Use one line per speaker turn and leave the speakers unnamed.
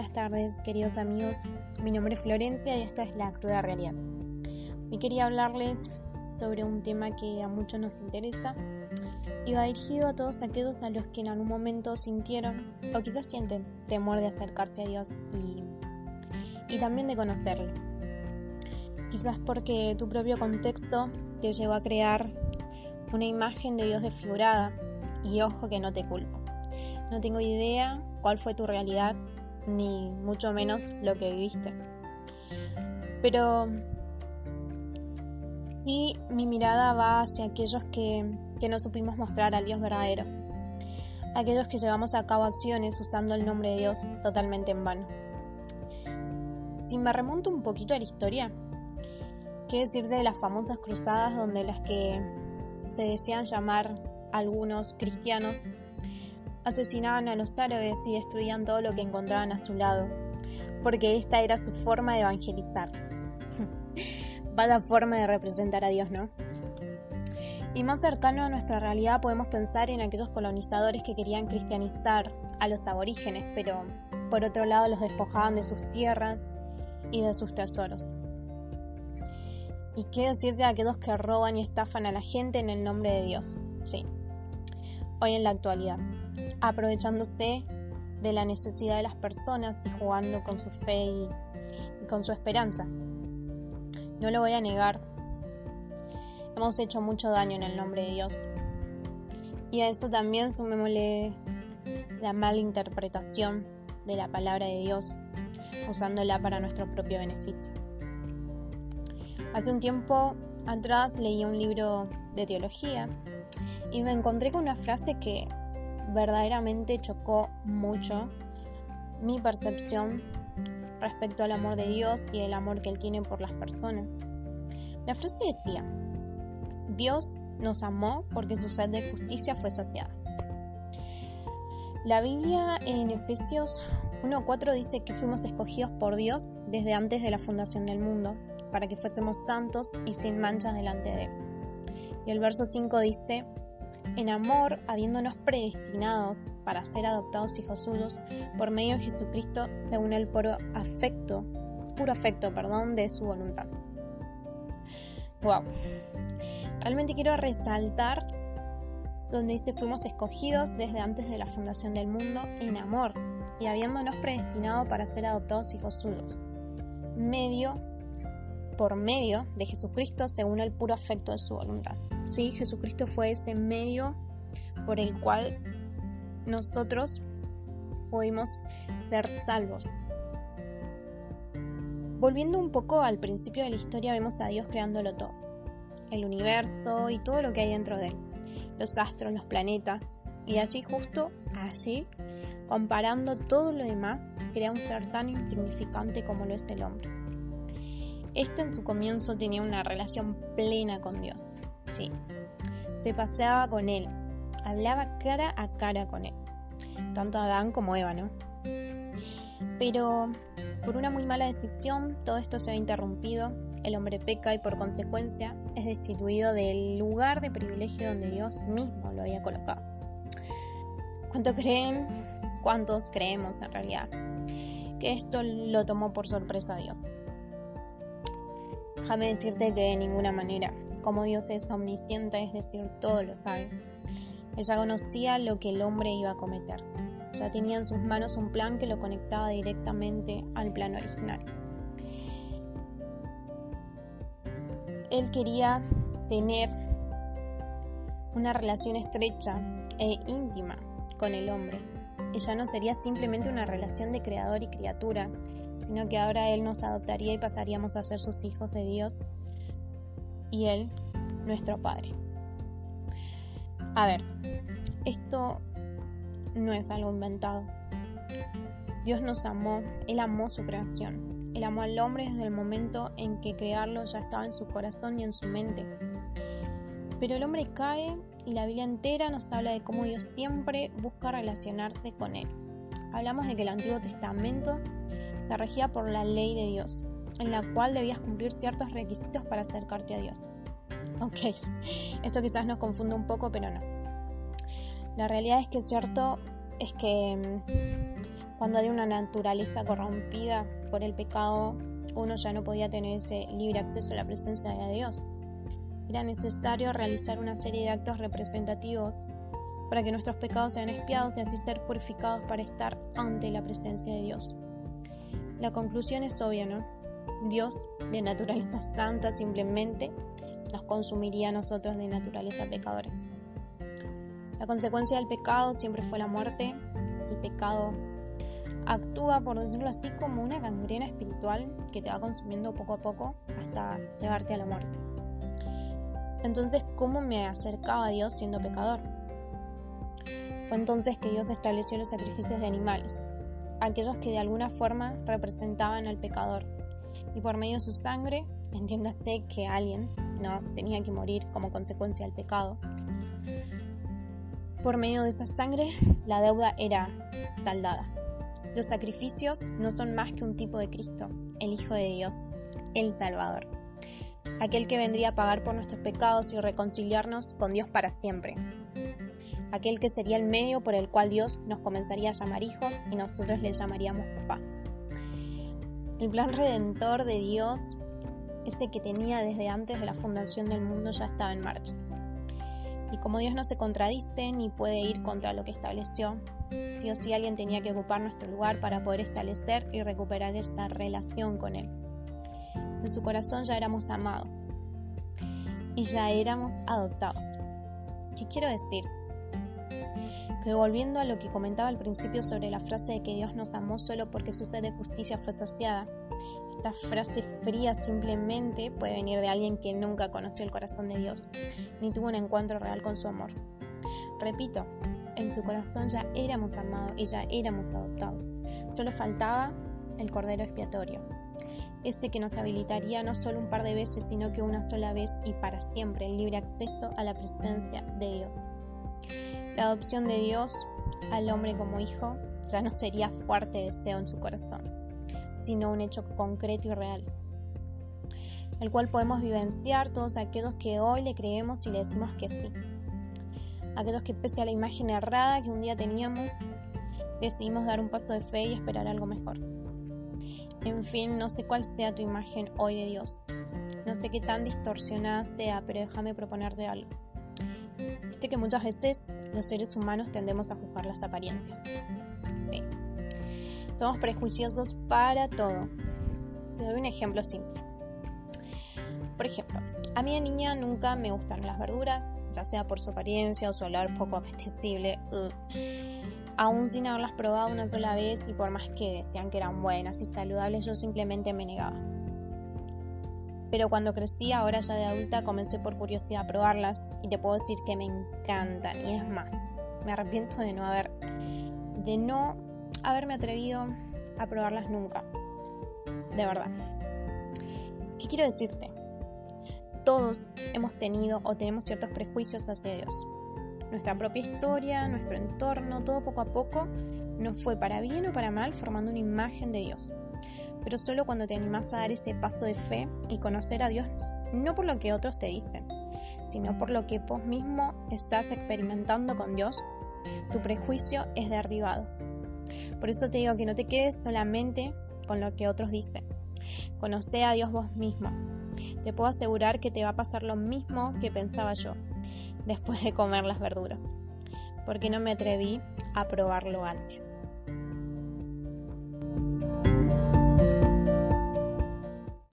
buenas tardes, queridos amigos. Mi nombre es Florencia y esta es la cruda realidad. Hoy quería hablarles sobre un tema que a muchos nos interesa y va dirigido a todos aquellos a los que en algún momento sintieron o quizás sienten temor de acercarse a Dios y, y también de conocerle. Quizás porque tu propio contexto te llevó a crear una imagen de Dios desfigurada y ojo que no te culpo. No tengo idea cuál fue tu realidad, ni mucho menos lo que viviste. Pero sí mi mirada va hacia aquellos que, que no supimos mostrar al Dios verdadero. Aquellos que llevamos a cabo acciones usando el nombre de Dios totalmente en vano. Si me remonto un poquito a la historia, ¿qué decir de las famosas cruzadas donde las que se decían llamar algunos cristianos asesinaban a los árabes y destruían todo lo que encontraban a su lado, porque esta era su forma de evangelizar. Vaya forma de representar a Dios, ¿no? Y más cercano a nuestra realidad podemos pensar en aquellos colonizadores que querían cristianizar a los aborígenes, pero por otro lado los despojaban de sus tierras y de sus tesoros. ¿Y qué decir de aquellos que roban y estafan a la gente en el nombre de Dios? Sí, hoy en la actualidad aprovechándose de la necesidad de las personas y jugando con su fe y, con su esperanza. No lo voy a negar. Hemos hecho mucho daño en el nombre de Dios. Y a eso también sumémosle la mala interpretación de la palabra de Dios, usándola para nuestro propio beneficio. Hace un tiempo atrás leí un libro de teología y me encontré con una frase que verdaderamente chocó mucho mi percepción respecto al amor de Dios y el amor que Él tiene por las personas. La frase decía, Dios nos amó porque su sed de justicia fue saciada. La Biblia en Efesios 1.4 dice que fuimos escogidos por Dios desde antes de la fundación del mundo, para que fuésemos santos y sin manchas delante de Él. Y el verso 5 dice, en amor, habiéndonos predestinados para ser adoptados hijos suyos por medio de Jesucristo, según el puro afecto, puro afecto, perdón, de su voluntad. Wow. Realmente quiero resaltar donde dice fuimos escogidos desde antes de la fundación del mundo en amor y habiéndonos predestinado para ser adoptados hijos suyos. Medio por medio de Jesucristo según el puro afecto de su voluntad. Sí, Jesucristo fue ese medio por el cual nosotros pudimos ser salvos. Volviendo un poco al principio de la historia, vemos a Dios creándolo todo. El universo y todo lo que hay dentro de él. Los astros, los planetas. Y allí, justo allí, comparando todo lo demás, crea un ser tan insignificante como lo es el hombre. Este en su comienzo tenía una relación plena con Dios. Sí, se paseaba con él, hablaba cara a cara con él, tanto Adán como Eva, ¿no? Pero por una muy mala decisión, todo esto se ha interrumpido, el hombre peca y por consecuencia es destituido del lugar de privilegio donde Dios mismo lo había colocado. ¿Cuánto creen? ¿Cuántos creemos en realidad? Que esto lo tomó por sorpresa a Dios. Déjame decirte que de ninguna manera, como Dios es omnisciente, es decir, todo lo sabe. Ella conocía lo que el hombre iba a cometer. Ya tenía en sus manos un plan que lo conectaba directamente al plan original. Él quería tener una relación estrecha e íntima con el hombre. Ella no sería simplemente una relación de creador y criatura, sino que ahora Él nos adoptaría y pasaríamos a ser sus hijos de Dios y Él nuestro Padre. A ver, esto no es algo inventado. Dios nos amó, Él amó su creación. Él amó al hombre desde el momento en que crearlo ya estaba en su corazón y en su mente. Pero el hombre cae y la Biblia entera nos habla de cómo Dios siempre busca relacionarse con Él. Hablamos de que el Antiguo Testamento se regía por la ley de Dios, en la cual debías cumplir ciertos requisitos para acercarte a Dios. Ok, esto quizás nos confunde un poco, pero no. La realidad es que es cierto es que mm, Cuando hay una naturaleza corrompida por el pecado, uno ya no podía tener ese libre acceso a la presencia de Dios. Era necesario realizar una serie de actos representativos para que nuestros pecados sean espiados y así ser purificados para estar ante la presencia de Dios. La conclusión es obvia, ¿no? Dios, de naturaleza santa, simplemente nos consumiría a nosotros de naturaleza pecadora. La consecuencia del pecado siempre fue la muerte. El pecado actúa, por decirlo así, como una gangrena espiritual que te va consumiendo poco a poco hasta llevarte a la muerte. Entonces, ¿cómo me acercaba a Dios siendo pecador? Fue entonces que Dios estableció los sacrificios de animales, aquellos que de alguna forma representaban al pecador, y por medio de su sangre, entiéndase que alguien no tenía que morir como consecuencia del pecado. Por medio de esa sangre, la deuda era saldada. Los sacrificios no son más que un tipo de Cristo, el Hijo de Dios, el Salvador, aquel que vendría a pagar por nuestros pecados y reconciliarnos con Dios para siempre, aquel que sería el medio por el cual Dios nos comenzaría a llamar hijos y nosotros le llamaríamos papá. El plan redentor de Dios, ese que tenía desde antes de la fundación del mundo, ya estaba en marcha. Y como Dios no se contradice ni puede ir contra lo que estableció, sí o sí alguien tenía que ocupar nuestro lugar para poder establecer y recuperar esa relación con Él. En su corazón ya éramos amados y ya éramos adoptados. ¿Qué quiero decir? Volviendo a lo que comentaba al principio sobre la frase de que Dios nos amó solo porque su sed de justicia fue saciada, esta frase fría simplemente puede venir de alguien que nunca conoció el corazón de Dios, ni tuvo un encuentro real con su amor. Repito, en su corazón ya éramos amados y ya éramos adoptados. Solo faltaba el Cordero expiatorio, ese que nos habilitaría no solo un par de veces, sino que una sola vez y para siempre el libre acceso a la presencia de Dios. La adopción de Dios al hombre como hijo ya no sería fuerte deseo en su corazón sino un hecho concreto y real, el cual podemos vivenciar todos aquellos que hoy le creemos y le decimos que sí. Aquellos que pese a la imagen errada que un día teníamos, decidimos dar un paso de fe y esperar algo mejor. En fin, no sé cuál sea tu imagen hoy de Dios. No sé qué tan distorsionada sea, pero déjame proponerte algo. Viste que muchas veces los seres humanos tendemos a juzgar las apariencias. Sí, somos prejuiciosos para todo. Te doy un ejemplo simple. Por ejemplo, a mí de niña nunca me gustan las verduras, ya sea por su apariencia o su olor poco apetecible. Aún sin haberlas probado una sola vez y por más que decían que eran buenas y saludables, yo simplemente me negaba. Pero cuando crecí, ahora ya de adulta, comencé por curiosidad a probarlas y te puedo decir que me encantan. Y es más, me arrepiento de no haber, de no haberme atrevido a probarlas nunca. De verdad. ¿Qué quiero decirte? Todos hemos tenido o tenemos ciertos prejuicios hacia Dios. Nuestra propia historia, nuestro entorno, todo poco a poco nos fue para bien o para mal formando una imagen de Dios. Pero solo cuando te animas a dar ese paso de fe y conocer a Dios, no por lo que otros te dicen, sino por lo que vos mismo estás experimentando con Dios, tu prejuicio es derribado por eso te digo que no te quedes solamente con lo que otros dicen. Conoce a Dios vos mismo. Te puedo asegurar que te va a pasar lo mismo que pensaba yo después de comer las verduras, porque no me atreví a probarlo antes.